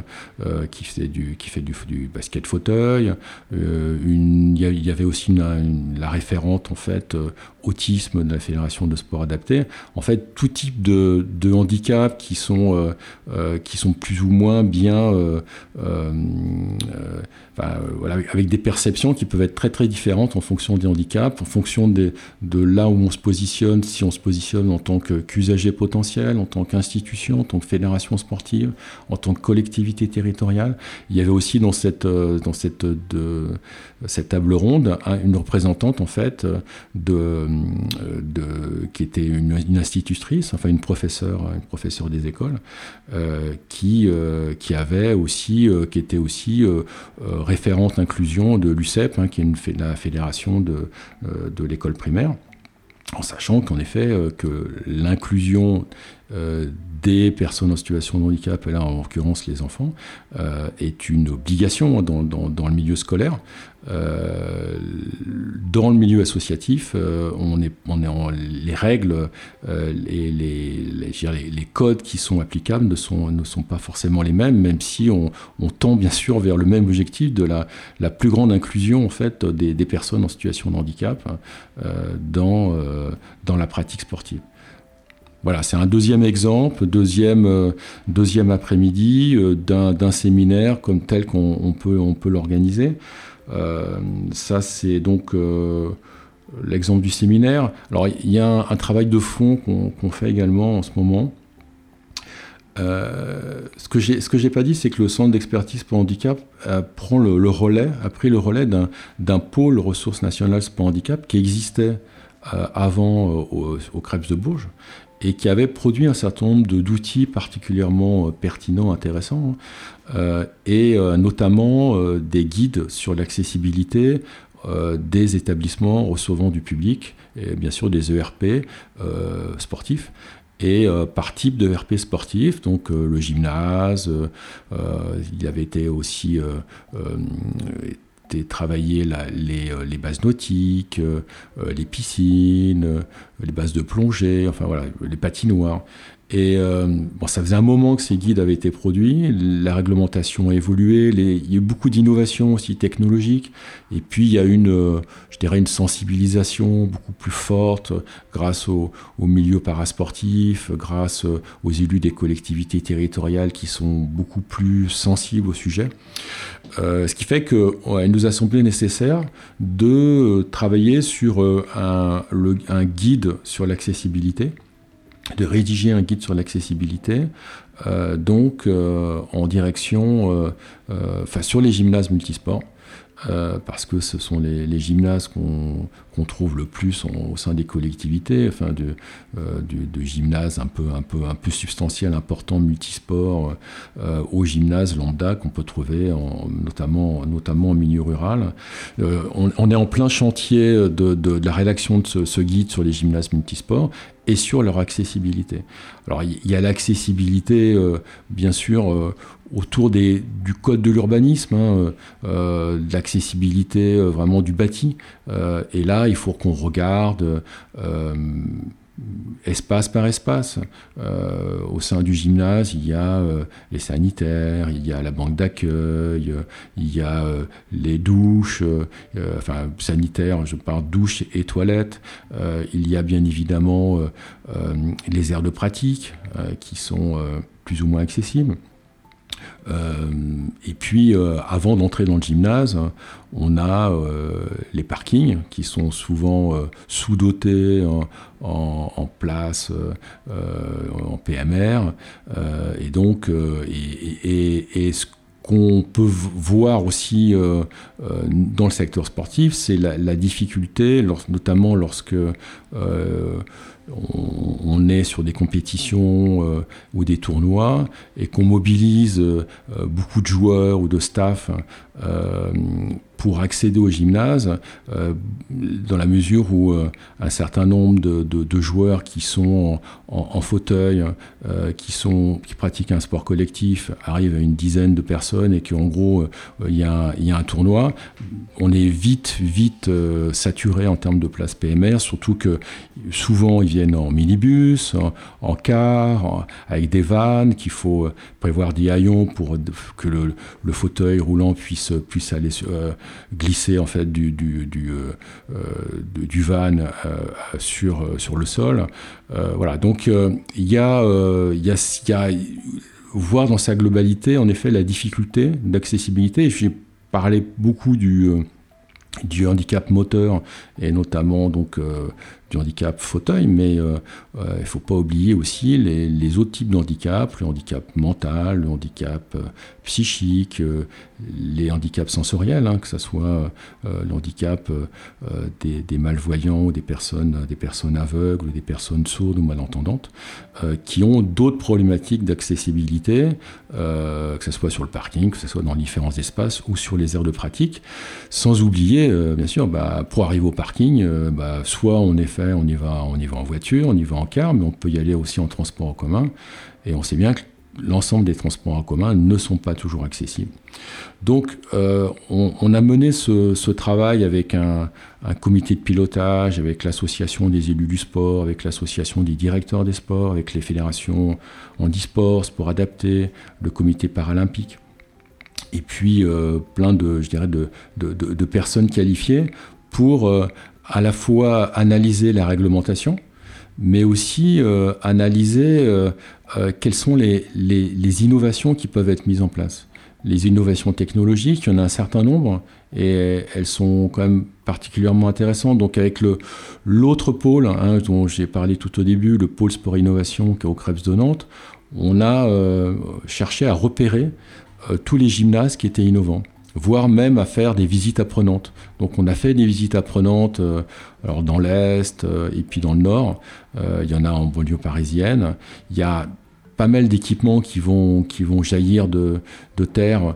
qui, faisait du, qui fait du, basket fauteuil. il y avait aussi la référente en fait autisme de la Fédération de sport adapté. En fait, tout type de, de handicap qui sont, qui sont plus ou moins bien Enfin, voilà, avec des perceptions qui peuvent être très très différentes en fonction des handicaps, en fonction de là où on se positionne, si on se positionne en tant qu'usager potentiel, en tant qu'institution, en tant que fédération sportive, en tant que collectivité territoriale. Il y avait aussi dans cette, euh, dans cette, de, cette table ronde une représentante en fait de, euh, de qui était une, institutrice, enfin une professeure, une professeure des écoles, euh, qui, qui avait aussi, qui était aussi référente inclusion de l'UCEP, hein, qui est la fédération de, euh, de l'école primaire, en sachant qu'en effet, euh, que l'inclusion euh, des personnes en situation de handicap, et là en l'occurrence les enfants, euh, est une obligation dans, le milieu scolaire. Euh, dans le milieu associatif, on est, les règles les, les, codes qui sont applicables ne sont, pas forcément les mêmes, même si on, tend bien sûr vers le même objectif de la, plus grande inclusion des, personnes en situation de handicap dans la pratique sportive. Voilà, c'est un deuxième exemple, deuxième, euh, après-midi euh, d'un séminaire comme tel qu'on peut, l'organiser. Euh, ça, c'est donc l'exemple du séminaire. Alors, il y a un, travail de fond qu'on fait également en ce moment. ce que j'ai pas dit, c'est que le centre d'expertise pour handicap a pris le relais d'un pôle ressources nationales pour handicap qui existait avant au, au de Bourges et qui avait produit un certain nombre d'outils particulièrement euh, pertinents, intéressants, hein. euh, et euh, notamment des guides sur l'accessibilité des établissements recevant du public, et bien sûr des ERP sportifs et par type de ERP sportif, donc le gymnase, il avait été aussi travailler les, les, bases nautiques, les piscines, les bases de plongée, enfin voilà, les patinoires. Et euh, bon, ça faisait un moment que ces guides avaient été produits, la réglementation a évolué, il y a eu beaucoup d'innovations aussi technologiques, et puis il y a une, euh, je dirais, une sensibilisation beaucoup plus forte grâce au, au milieu parasportif, grâce aux élus des collectivités territoriales qui sont beaucoup plus sensibles au sujet. Euh, ce qui fait qu'il nous a semblé nécessaire de travailler sur un guide sur l'accessibilité de rédiger un guide sur l'accessibilité, euh, donc euh, en direction, euh, enfin sur les gymnases multisports. Euh, parce que ce sont les, gymnases qu'on trouve le plus au sein des collectivités, enfin de, euh, de, gymnases un peu, un, peu, un peu substantiels, importants, multisports, euh, aux gymnases lambda qu'on peut trouver en, notamment, notamment en milieu rural. On, est en plein chantier de, la rédaction de ce, guide sur les gymnases multisports et sur leur accessibilité. Alors il y a l'accessibilité, bien sûr, autour des, du code de l'urbanisme, hein, euh, euh, de l'accessibilité euh, vraiment du bâti. et là, il faut qu'on regarde espace par espace. au sein du gymnase, il y a les sanitaires, il y a la banque d'accueil, il y a les douches, enfin sanitaires, je parle douches et toilettes. il y a bien évidemment les aires de pratique qui sont plus ou moins accessibles. Euh, et puis, euh, avant d'entrer dans le gymnase, on a euh, les parkings qui sont souvent sous-dotés en, place, en PMR. et donc, et, ce qu'on peut voir aussi dans le secteur sportif, c'est la, difficulté, notamment lorsque on, est sur des compétitions euh, ou des tournois et qu'on mobilise euh, beaucoup de joueurs ou de staff pour accéder au gymnase, dans la mesure où un certain nombre de, joueurs qui sont en, fauteuil, qui, sont, qui pratiquent un sport collectif, arrivent à une dizaine de personnes et qu'en gros, il y, a, y, a un tournoi, on est vite, vite saturé en termes de place PMR, surtout que souvent ils viennent en minibus, en, car, avec des vannes, qu'il faut prévoir des haillons pour que le, fauteuil roulant puisse, puisse aller euh, glisser en fait du, du, du, euh, euh, van sur, sur le sol. voilà, donc il y a, y, y a voir dans sa globalité en effet la difficulté d'accessibilité. J'ai parlé beaucoup du du handicap moteur et notamment donc handicap fauteuil, mais euh, euh, il ne faut pas oublier aussi les, autres types de handicap, le handicap mental, le handicap euh, psychique, les handicaps sensoriels, hein, que ce soit le handicap des, malvoyants, des personnes, des personnes aveugles, des personnes sourdes ou malentendantes, qui ont d'autres problématiques d'accessibilité, que ce soit sur le parking, que ce soit dans différents espaces ou sur les aires de pratique, sans oublier, bien sûr, bah, pour arriver au parking, bah, soit on est fait on y, va, en voiture, on y va en car, mais on peut y aller aussi en transport en commun. Et on sait bien que l'ensemble des transports en commun ne sont pas toujours accessibles. Donc, euh, on, a mené ce, travail avec un, comité de pilotage, avec l'association des élus du sport, avec l'association des directeurs des sports, avec les fédérations handisport, sport adapté, le comité paralympique, et puis euh, plein de, personnes qualifiées pour euh, à la fois analyser la réglementation, mais aussi euh, analyser euh, euh, quelles sont les, innovations qui peuvent être mises en place. Les innovations technologiques, il y en a un certain nombre, et elles sont quand même particulièrement intéressantes. Donc avec l'autre pôle, hein, dont j'ai parlé tout au début, le pôle sport innovation qui est au Krebs de Nantes, on a cherché à repérer tous les gymnases qui étaient innovants voire même à faire des visites apprenantes. Donc on a fait des visites apprenantes euh, alors dans l'Est euh, et puis dans le Nord. Euh, il y en a en banlieue parisienne. Il y a pas mal d'équipements qui vont, qui vont jaillir de, de terre,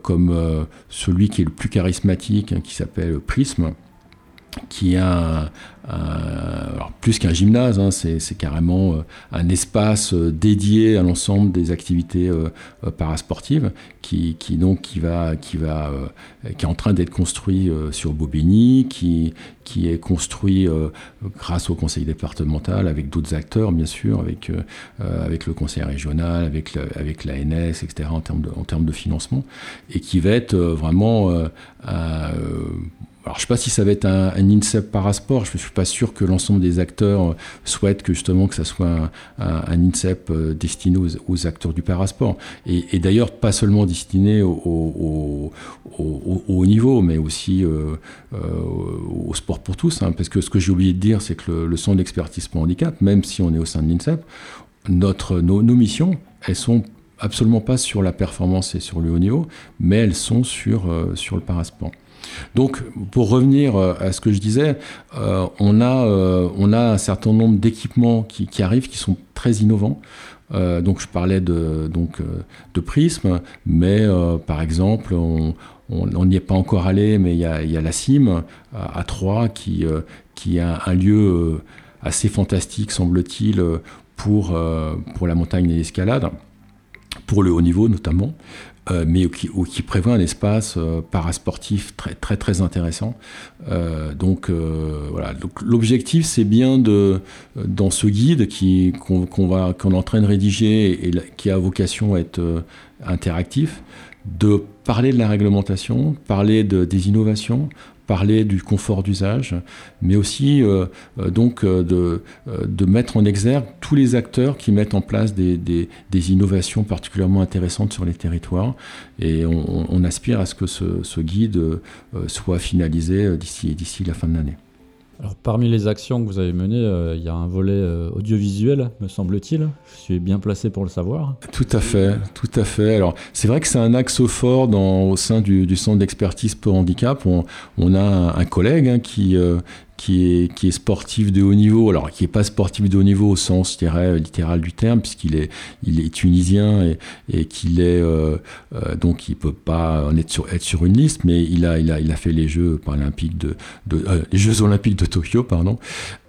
comme celui qui est le plus charismatique, hein, qui s'appelle Prism qui est un, alors plus qu'un gymnase, hein, c'est carrément euh, un espace euh, dédié à l'ensemble des activités euh, parasportives, qui, donc qui va, qui va, qui est en train d'être construit sur Bobigny, qui, qui est construit grâce au conseil départemental avec d'autres acteurs, bien sûr, avec, avec le conseil régional, avec, avec l'ANS, etc. en termes de, en termes de financement, et qui va être vraiment alors, je ne sais pas si ça va être un, INSEP parasport. Je ne suis pas sûr que l'ensemble des acteurs souhaitent que justement que ça soit un, INSEP euh, destiné aux, acteurs du parasport. Et, d'ailleurs, pas seulement destiné au, haut niveau, mais aussi euh, euh, au sport pour tous. Hein. parce que ce que j'ai oublié de dire, c'est que le, centre d'expertise pour handicap, même si on est au sein de l'INSEP, nos missions, elles sont absolument pas sur la performance et sur le haut niveau, mais elles sont sur, sur le parasport. Donc, pour revenir euh, à ce que je disais, euh, on, a, euh, on a un certain nombre d'équipements qui, arrivent, qui sont très innovants. donc, je parlais de, donc, mais par exemple, on n'y est pas encore allé, mais il y a, la CIM à, Troyes qui, qui a un lieu assez fantastique, semble-t-il, pour la montagne et l'escalade, pour le haut niveau notamment. Euh, mais qui, prévoit un espace euh, parasportif très très très intéressant. Euh, donc voilà, l'objectif c'est bien de dans ce guide qu'on va qu'on est en train de rédiger et, qui a vocation à être interactif, de parler de la réglementation, parler de, des innovations, parler du confort d'usage, mais aussi euh, euh, donc euh, de, de, mettre en exergue tous les acteurs qui mettent en place des, des, innovations particulièrement intéressantes sur les territoires. Et on, on aspire à ce que ce, ce guide soit finalisé d'ici la fin de l'année. Alors, parmi les actions que vous avez menées, euh, il y a un volet euh, audiovisuel, me semble-t-il. Je suis bien placé pour le savoir. Tout à fait, tout à fait. Alors, c'est vrai que c'est un axe fort dans, au sein du, centre d'expertise pour handicap. On, a un, collègue hein, qui, euh, qui est, qui est sportif de haut niveau, alors qui n'est pas sportif de haut niveau au sens, dirais, littéral du terme, puisqu'il est, il est tunisien et, et qu'il est, euh, euh, donc il peut pas en être sur, être sur une liste, mais il a, il a, il a fait les Jeux paralympiques de, de euh, les Jeux olympiques de Tokyo, pardon,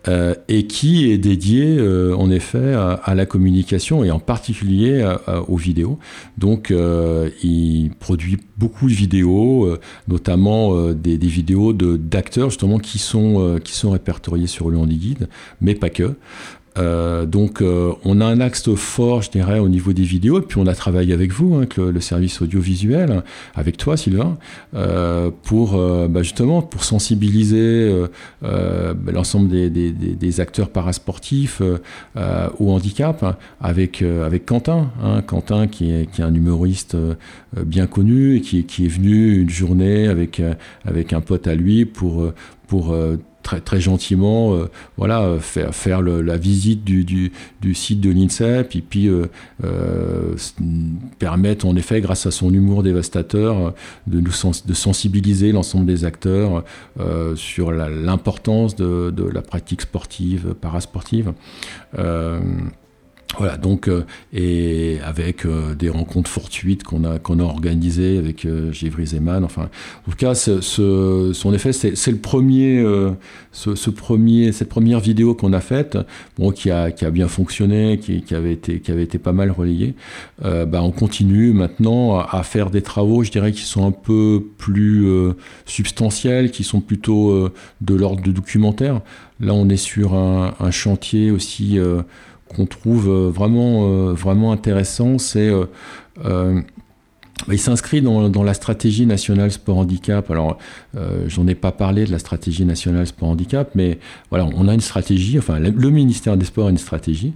euh, et qui est dédié euh, en effet à, la communication et en particulier à, aux vidéos. Donc euh, il produit beaucoup de vidéos, notamment des, vidéos d'acteurs justement qui sont, qui sont répertoriés sur le Handy mais pas que. Euh, donc euh, on a un axe fort, je dirais, au niveau des vidéos, et puis on a travaillé avec vous, hein, avec le, service audiovisuel, avec toi Sylvain, euh, pour bah, justement pour sensibiliser bah, l'ensemble des, acteurs parasportifs au handicap, hein, avec, avec Quentin, hein, Quentin qui est, qui est, un humoriste bien connu et qui, qui, est venu une journée avec, avec un pote à lui pour, pour très, gentiment euh, voilà, faire, faire le, la visite du, du, site de l'INSEP et puis euh, euh, permettre en effet, grâce à son humour dévastateur, de, nous de sensibiliser l'ensemble des acteurs sur l'importance de, de, la pratique sportive, parasportive. Voilà, donc, euh, et avec euh, des rencontres fortuites qu'on a, qu'on a organisées avec euh, Givry Zeman. Enfin, en tout cas, ce, ce, son effet, c'est le premier, euh, ce, ce, premier, cette première vidéo qu'on a faite, bon, qui, a, qui a bien fonctionné, qui, qui, avait, été, qui avait été pas mal relayée. Euh, bah, on continue maintenant à, à, faire des travaux, je dirais, qui sont un peu plus euh, substantiels, qui sont plutôt de l'ordre de documentaire. Là, on est sur un, un chantier aussi qu'on trouve euh, vraiment, euh, vraiment intéressant, c'est euh, il s'inscrit dans, la stratégie nationale sport handicap. Alors, euh, j'en ai pas parlé de la stratégie nationale sport handicap, mais voilà, on a une stratégie. Enfin, le ministère des Sports a une stratégie,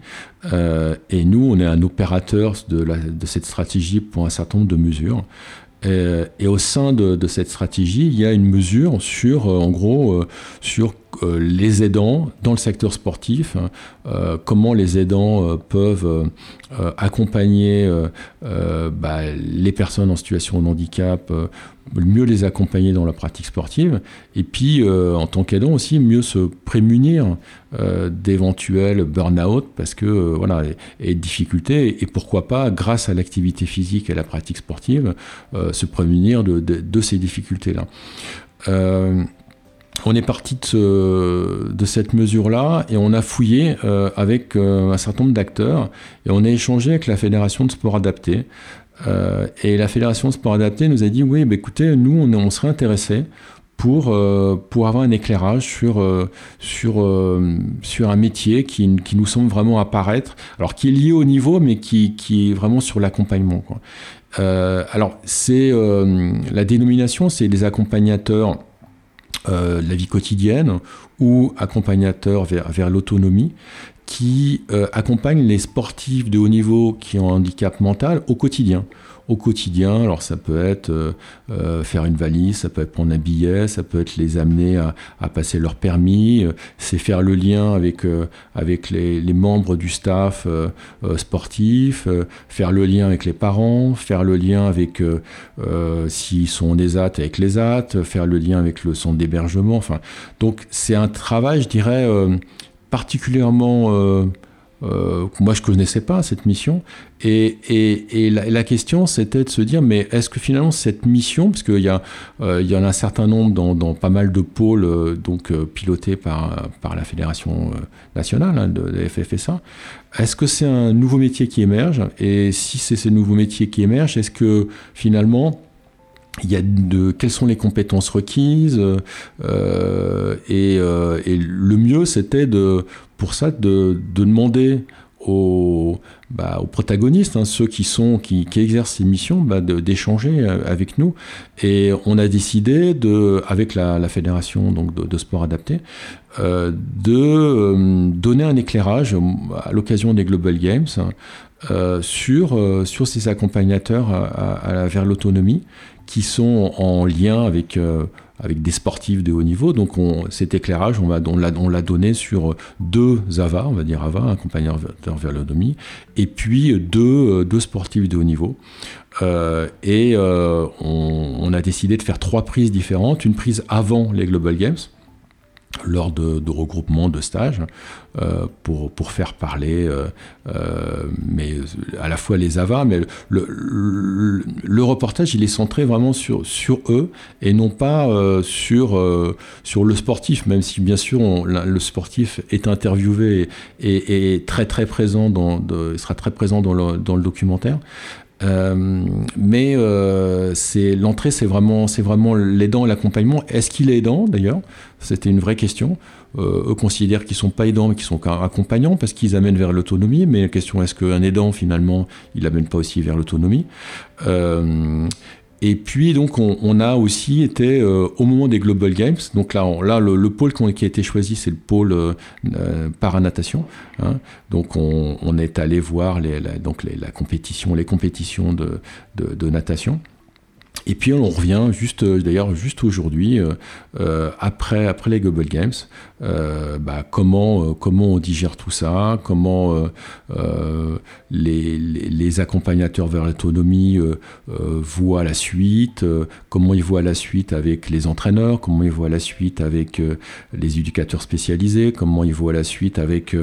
et nous, on est un opérateur de, cette stratégie pour un certain nombre de mesures. Et, et au sein de, de, cette stratégie, il y a une mesure sur, en gros, sur euh, les aidants dans le secteur sportif, hein, euh, comment les aidants euh, peuvent accompagner bah, les personnes en situation de handicap, mieux les accompagner dans la pratique sportive, et puis en tant qu'aidant aussi mieux se prémunir d'éventuels burn-out parce que voilà et, et difficultés et pourquoi pas grâce à l'activité physique et la pratique sportive se prémunir de ces difficultés là. On est parti de, ce, de, cette mesure-là et on a fouillé euh, avec euh, un certain nombre d'acteurs et on a échangé avec la Fédération de sport adapté. Euh, et la Fédération de sport adapté nous a dit oui, bah, écoutez, nous, on, serait intéressés pour, pour avoir un éclairage sur, sur, sur un métier qui, qui, nous semble vraiment apparaître, alors qui est lié au niveau, mais qui, qui est vraiment sur l'accompagnement. alors, c'est la dénomination, c'est les accompagnateurs euh, la vie quotidienne ou accompagnateur vers, vers l'autonomie qui euh, accompagne les sportifs de haut niveau qui ont un handicap mental au quotidien au quotidien. Alors ça peut être euh, euh, faire une valise, ça peut être prendre un billet, ça peut être les amener à, passer leur permis, euh, c'est faire le lien avec, les, membres du staff sportif, faire le lien avec les parents, faire le lien avec s'ils sont des AT avec les AT, faire le lien avec le centre d'hébergement. Enfin, donc c'est un travail, je dirais, particulièrement euh, moi je connaissais pas cette mission. Et, et, la, question c'était de se dire mais est-ce que finalement cette mission parce qu'il y a euh, y en a un certain nombre dans, pas mal de pôles euh, donc pilotés par par la fédération nationale hein, de, de FFSA est-ce que c'est un nouveau métier qui émerge? Et si c'est ce nouveau métier qui émerge est-ce que finalement il y a de quelles sont les compétences requises euh, et, euh, et, le mieux c'était de pour ça de, de demander aux, bah, aux protagonistes, hein, ceux qui sont qui, qui exercent ces missions, bah, d'échanger euh, avec nous. Et on a décidé de, avec la, la fédération donc de, de sport adapté, euh, de euh, donner un éclairage à l'occasion des Global Games euh, sur sur ces accompagnateurs à, à, vers l'autonomie qui sont en lien avec euh, avec des sportifs de haut niveau. Donc on, cet éclairage, on, va, on l'a on donné sur deux AVA, on va dire AVA, accompagnateur vers l'autonomie, et puis deux, deux sportifs de haut niveau. Euh, et euh, on, a décidé de faire trois prises différentes. Une prise avant les Global Games, lors de, regroupements, de stages, euh, pour, pour faire parler euh, euh, mais à la fois les avars, mais le, le, reportage, il est centré vraiment sur, sur eux et non pas sur, sur le sportif, même si bien sûr le sportif est interviewé et, est très très présent, dans, sera très présent dans le, dans le documentaire. Mais c'est l'entrée, c'est vraiment, c'est vraiment l'aidant et l'accompagnement. Est-ce qu'il est aidant d'ailleurs? C'était une vraie question. Euh, eux considèrent qu'ils ne sont pas aidants, mais qu'ils sont accompagnants parce qu'ils amènent vers l'autonomie. Mais la question est-ce qu'un aidant, finalement, il n'amène pas aussi vers l'autonomie? Euh, et puis donc on, a aussi été euh, au moment des Global Games. Donc là, là le, pôle qui a été choisi, c'est le pôle paranatation. Hein. Donc on, est allé voir les, la, donc la compétition, les compétitions de natation. Et puis on revient juste, euh, d'ailleurs juste aujourd'hui, euh, euh, après, après les Global Games, bah, comment, comment on digère tout ça, comment les, accompagnateurs vers l'autonomie voient la suite, comment ils voient la suite avec les entraîneurs, comment ils voient la suite avec les éducateurs spécialisés, comment ils voient la suite avec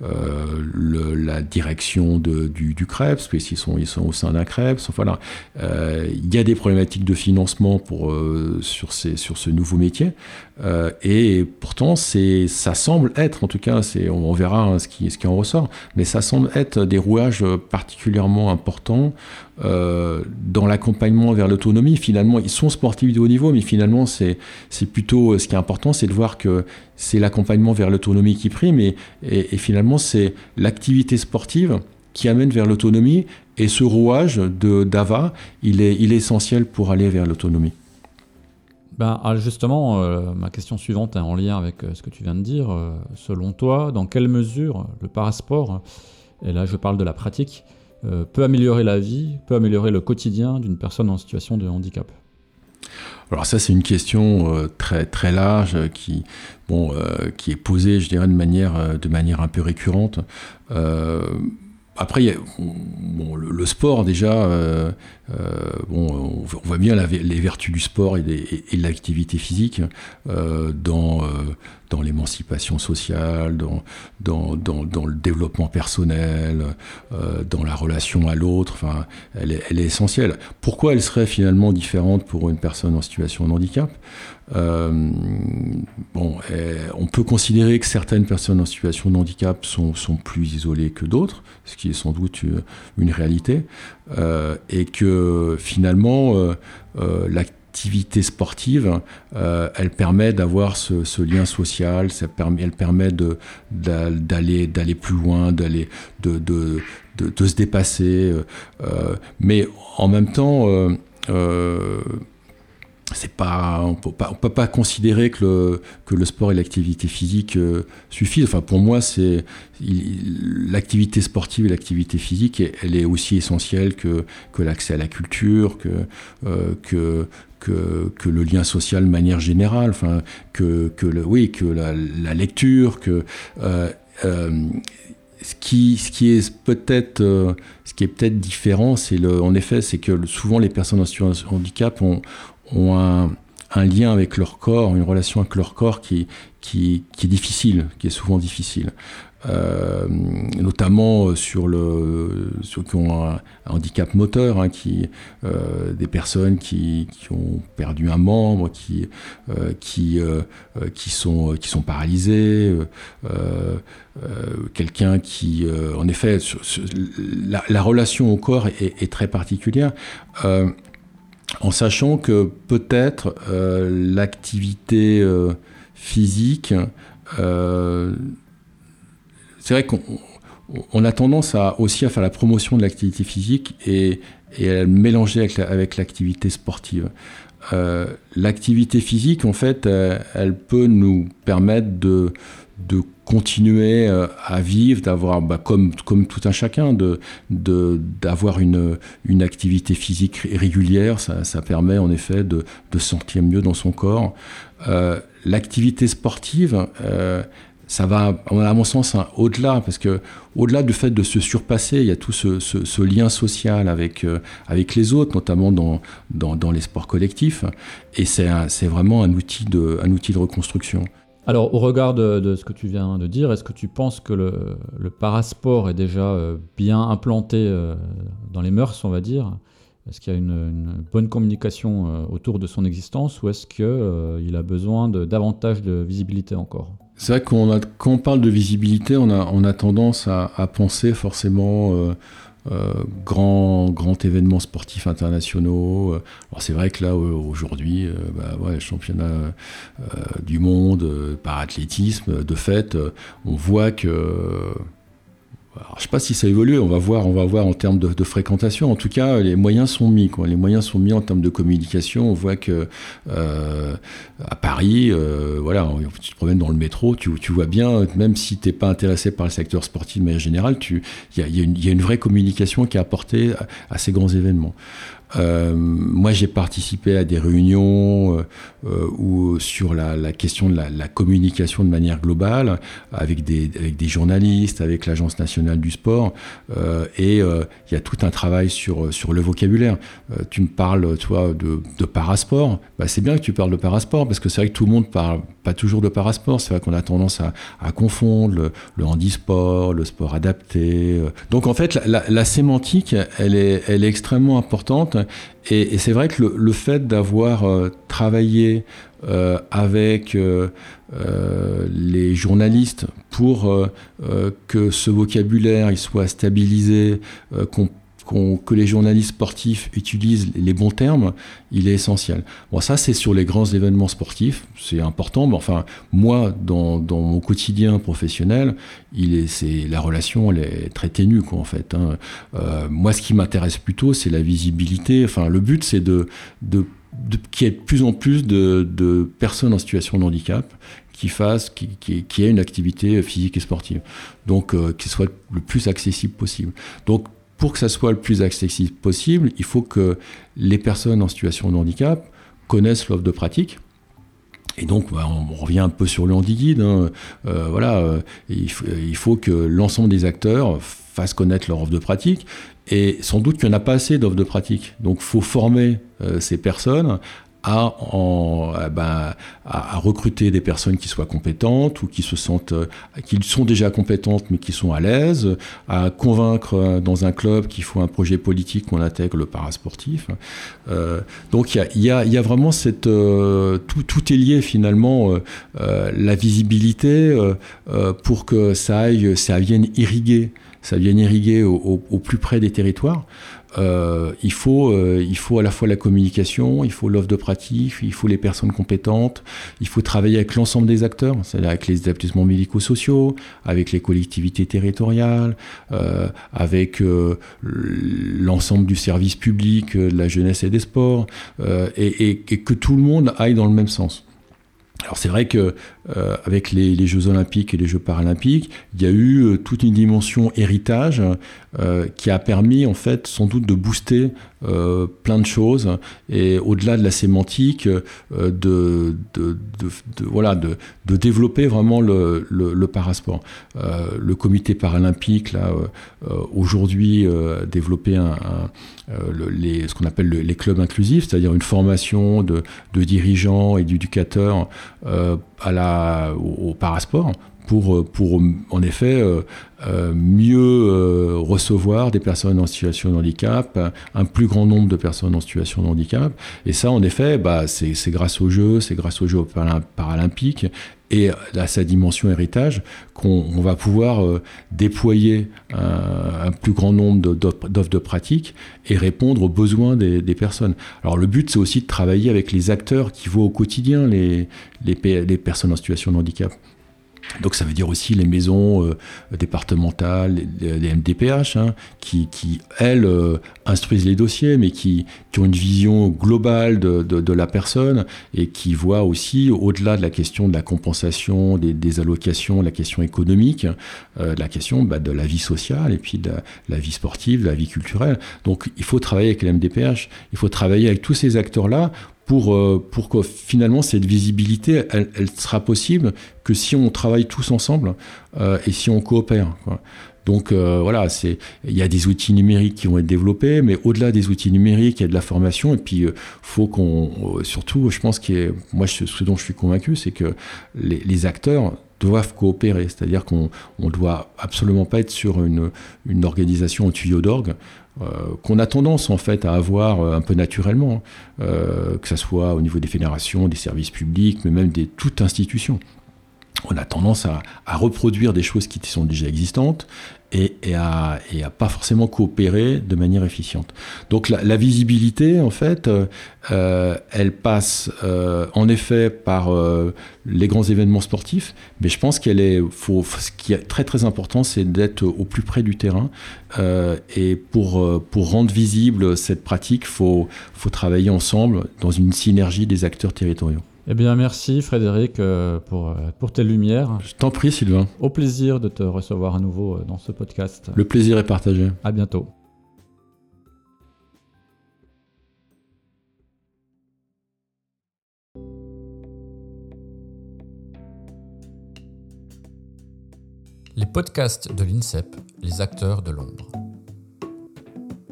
la direction du, du CREPS, parce sont, ils sont au sein d'un CREPS. Enfin, là, il y a des problématiques de financement pour, euh, sur, ces, sur ce nouveau métier. Euh, et pourtant, ça semble être, en tout cas, c'est, on, verra hein, ce, qui, ce qui en ressort, mais ça semble être des rouages particulièrement importants euh, dans l'accompagnement vers l'autonomie. Finalement, ils sont sportifs de haut niveau, mais finalement, c'est plutôt ce qui est important, c'est de voir que c'est l'accompagnement vers l'autonomie qui prime, et, et finalement, c'est l'activité sportive qui amène vers l'autonomie. Et ce rouage de d'AVA, il est, il est essentiel pour aller vers l'autonomie. Ben, ah, justement, euh, ma question suivante est en lien avec euh, ce que tu viens de dire. Euh, selon toi, dans quelle mesure le parasport, et là je parle de la pratique, peut améliorer la vie, peut améliorer le quotidien d'une personne en situation de handicap? Alors ça c'est une question très très large qui bon qui est posée je dirais de manière de manière un peu récurrente après, bon, le, sport déjà, euh, euh, bon, on voit bien les vertus du sport et, de l'activité physique euh, dans, dans l'émancipation sociale, dans, dans, dans, le développement personnel, dans la relation à l'autre. Enfin, elle est, elle est essentielle. Pourquoi elle serait finalement différente pour une personne en situation de handicap? Euh, bon, eh, on peut considérer que certaines personnes en situation de handicap sont, sont plus isolées que d'autres, ce qui est sans doute une, réalité, euh, et que finalement, euh, l'activité sportive, elle permet d'avoir ce, lien social, ça permet, elle permet d'aller d'aller plus loin, d'aller de, se dépasser, mais en même temps c'est pas, on peut pas, peut pas considérer que le, que le sport et l'activité physique euh, suffisent. Enfin, pour moi, c'est l'activité sportive et l'activité physique, elle est aussi essentielle que, que l'accès à la culture, que, euh, que, que, que, le lien social de manière générale, enfin, que, que oui, que la, lecture, que euh, ce qui, ce qui est peut-être ce qui est peut-être différent, c'est en effet, c'est que souvent les personnes en situation de handicap ont, ont un, lien avec leur corps, une relation avec leur corps qui, qui, est difficile, qui est souvent difficile. Euh, notamment sur le ceux qui ont un, handicap moteur, hein, qui, euh, des personnes qui, ont perdu un membre, qui, euh, qui, qui, sont, qui sont paralysées, quelqu'un qui, en effet, la, relation au corps est très particulière en sachant que peut-être euh, l'activité euh, physique, euh, c'est vrai qu'on a tendance aussi à faire la promotion de l'activité physique et, à mélanger avec l'activité sportive. l'activité physique, en fait, elle peut nous permettre de, de continuer euh, à vivre, d'avoir, bah, comme, tout un chacun, de, d'avoir une, une activité physique régulière. Ça, ça permet en effet de, se sentir mieux dans son corps. Euh, l'activité sportive, euh, ça va, à mon sens, hein, au-delà, parce que au-delà du fait de se surpasser, il y a tout ce, ce, lien social avec, avec les autres, notamment dans, dans, dans les sports collectifs, et c'est, c'est vraiment un outil, de, un outil de reconstruction. Alors, au regard de, ce que tu viens de dire, est-ce que tu penses que le, parasport est déjà euh, bien implanté euh, dans les mœurs, on va dire? Est-ce qu'il y a une, bonne communication euh, autour de son existence ou est-ce qu'il a besoin de davantage de visibilité encore? C'est vrai qu'on quand on parle de visibilité, on a, tendance à, penser forcément grands, grands événements sportifs internationaux. Alors c'est vrai que là aujourd'hui, euh, bah, championnat euh, du monde par athlétisme, de fait, on voit que je ne sais pas si ça évolue, on va voir, on va voir en termes de, fréquentation. En tout cas, les moyens sont mis. Les moyens sont mis en termes de communication. On voit que euh, à Paris, euh, voilà, tu te promènes dans le métro, tu, vois bien, même si tu n'es pas intéressé par le secteur sportif de manière générale, il y, y, a, une vraie communication qui est apportée à ces grands événements. Euh, moi, j'ai participé à des réunions euh, euh, où, sur la, la question de la, la, communication de manière globale, avec des, avec des journalistes, avec l'Agence nationale du sport, euh, et il y a tout un travail sur, sur le vocabulaire. tu me parles, toi, de, de parasport. Bah, c'est bien que tu parles de parasport, parce que c'est vrai que tout le monde parle pas toujours de parasport. C'est vrai qu'on a tendance à, à confondre le, le, handisport, le sport adapté. Donc, en fait, la, la sémantique, elle est, elle est extrêmement importante. Et, c'est vrai que le, fait d'avoir euh, travaillé euh, avec euh, les journalistes pour que ce vocabulaire soit stabilisé, qu'on que les journalistes sportifs utilisent les bons termes, il est essentiel. Bon, ça, c'est sur les grands événements sportifs, c'est important, mais enfin, moi, dans, mon quotidien professionnel, c'est, la relation, elle est très ténue, quoi, en fait. Hein. Euh, moi, ce qui m'intéresse plutôt, c'est la visibilité. Enfin, le but, c'est de, qu'il y ait de plus en plus de, personnes en situation de handicap qui fassent, qui, aient une activité physique et sportive. Donc, euh, qui soit le plus accessible possible. Donc, pour que ça soit le plus accessible possible, il faut que les personnes en situation de handicap connaissent l'offre de pratique. Et donc, bah, on revient un peu sur le handi hein. euh, voilà, euh, il, faut, que l'ensemble des acteurs fassent connaître leur offre de pratique. Et sans doute qu'il n'y en a pas assez d'offres de pratique. Donc, faut former euh, ces personnes à, en, eh ben, à, recruter des personnes qui soient compétentes ou qui se sentent, euh, qui sont déjà compétentes mais qui sont à l'aise, à convaincre euh, dans un club qu'il faut un projet politique qu'on intègre le parasportif. Euh, donc il y a, y, y a, vraiment cette, euh, tout, tout, est lié finalement, euh, la visibilité pour que ça aille, ça vienne irriguer, ça vienne irriguer au, au plus près des territoires. Euh, il, faut, euh, il faut à la fois la communication, il faut l'offre de pratique, il faut les personnes compétentes, il faut travailler avec l'ensemble des acteurs, c'est-à-dire avec les établissements médico-sociaux, avec les collectivités territoriales, euh, avec l'ensemble du service public, de la jeunesse et des sports, et, et, que tout le monde aille dans le même sens. Alors c'est vrai que euh, avec les, Jeux Olympiques et les Jeux Paralympiques, il y a eu euh, toute une dimension héritage euh, qui a permis en fait sans doute de booster plein de choses et au-delà de la sémantique, de, de, voilà de, développer vraiment le, le, parasport. le Comité paralympique là aujourd'hui développer un, les, ce qu'on appelle les clubs inclusifs, c'est-à-dire une formation de, dirigeants et d'éducateurs à la, au, parasport pour, pour en effet euh, euh, mieux euh, recevoir des personnes en situation de handicap, un plus grand nombre de personnes en situation de handicap. Et ça, en effet, bah, c'est grâce aux Jeux, c'est grâce aux Jeux paralympiques et à sa dimension héritage qu'on va pouvoir euh, déployer un, plus grand nombre d'offres de pratique et répondre aux besoins des, personnes. Alors le but, c'est aussi de travailler avec les acteurs qui voient au quotidien les personnes en situation de handicap. Donc ça veut dire aussi les maisons euh, départementales, les, MDPH, hein, qui, elles, euh, instruisent les dossiers, mais qui, ont une vision globale de, la personne et qui voient aussi, au-delà de la question de la compensation, des, allocations, la question économique, euh, la question bah, de la vie sociale et puis de la, vie sportive, de la vie culturelle. Donc il faut travailler avec les MDPH, il faut travailler avec tous ces acteurs-là pour, euh, pour que finalement cette visibilité, elle, sera possible que si on travaille tous ensemble euh, et si on coopère. Donc voilà, c'est il y a des outils numériques qui vont être développés, mais au-delà des outils numériques, il y a de la formation et puis faut qu'on surtout, je pense que moi ce dont je suis convaincu, c'est que les, les acteurs doivent coopérer. C'est-à-dire qu'on ne doit absolument pas être sur une, une organisation au tuyau d'orgue. Euh, qu'on a tendance en fait à avoir euh, un peu naturellement, euh, que ce soit au niveau des fédérations, des services publics, mais même des toutes institutions on a tendance à, reproduire des choses qui sont déjà existantes et, à, pas forcément coopérer de manière efficiente. Donc la, visibilité, en fait, euh, euh, elle passe euh, en effet par les grands événements sportifs, mais je pense qu'elle est, faut, ce qui est très très important, c'est d'être au plus près du terrain. et pour, pour rendre visible cette pratique, faut, faut travailler ensemble dans une synergie des acteurs territoriaux. Eh bien, merci Frédéric euh, pour, euh, pour tes lumières. Je t'en prie, Sylvain. Au plaisir de te recevoir à nouveau euh, dans ce podcast. Le plaisir est partagé. À bientôt. Les podcasts de l'INSEP, les acteurs de l'ombre.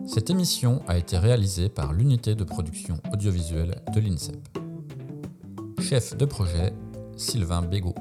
Cette émission a été réalisée par l'unité de production audiovisuelle de l'INSEP. Chef de projet, Sylvain Bégaud.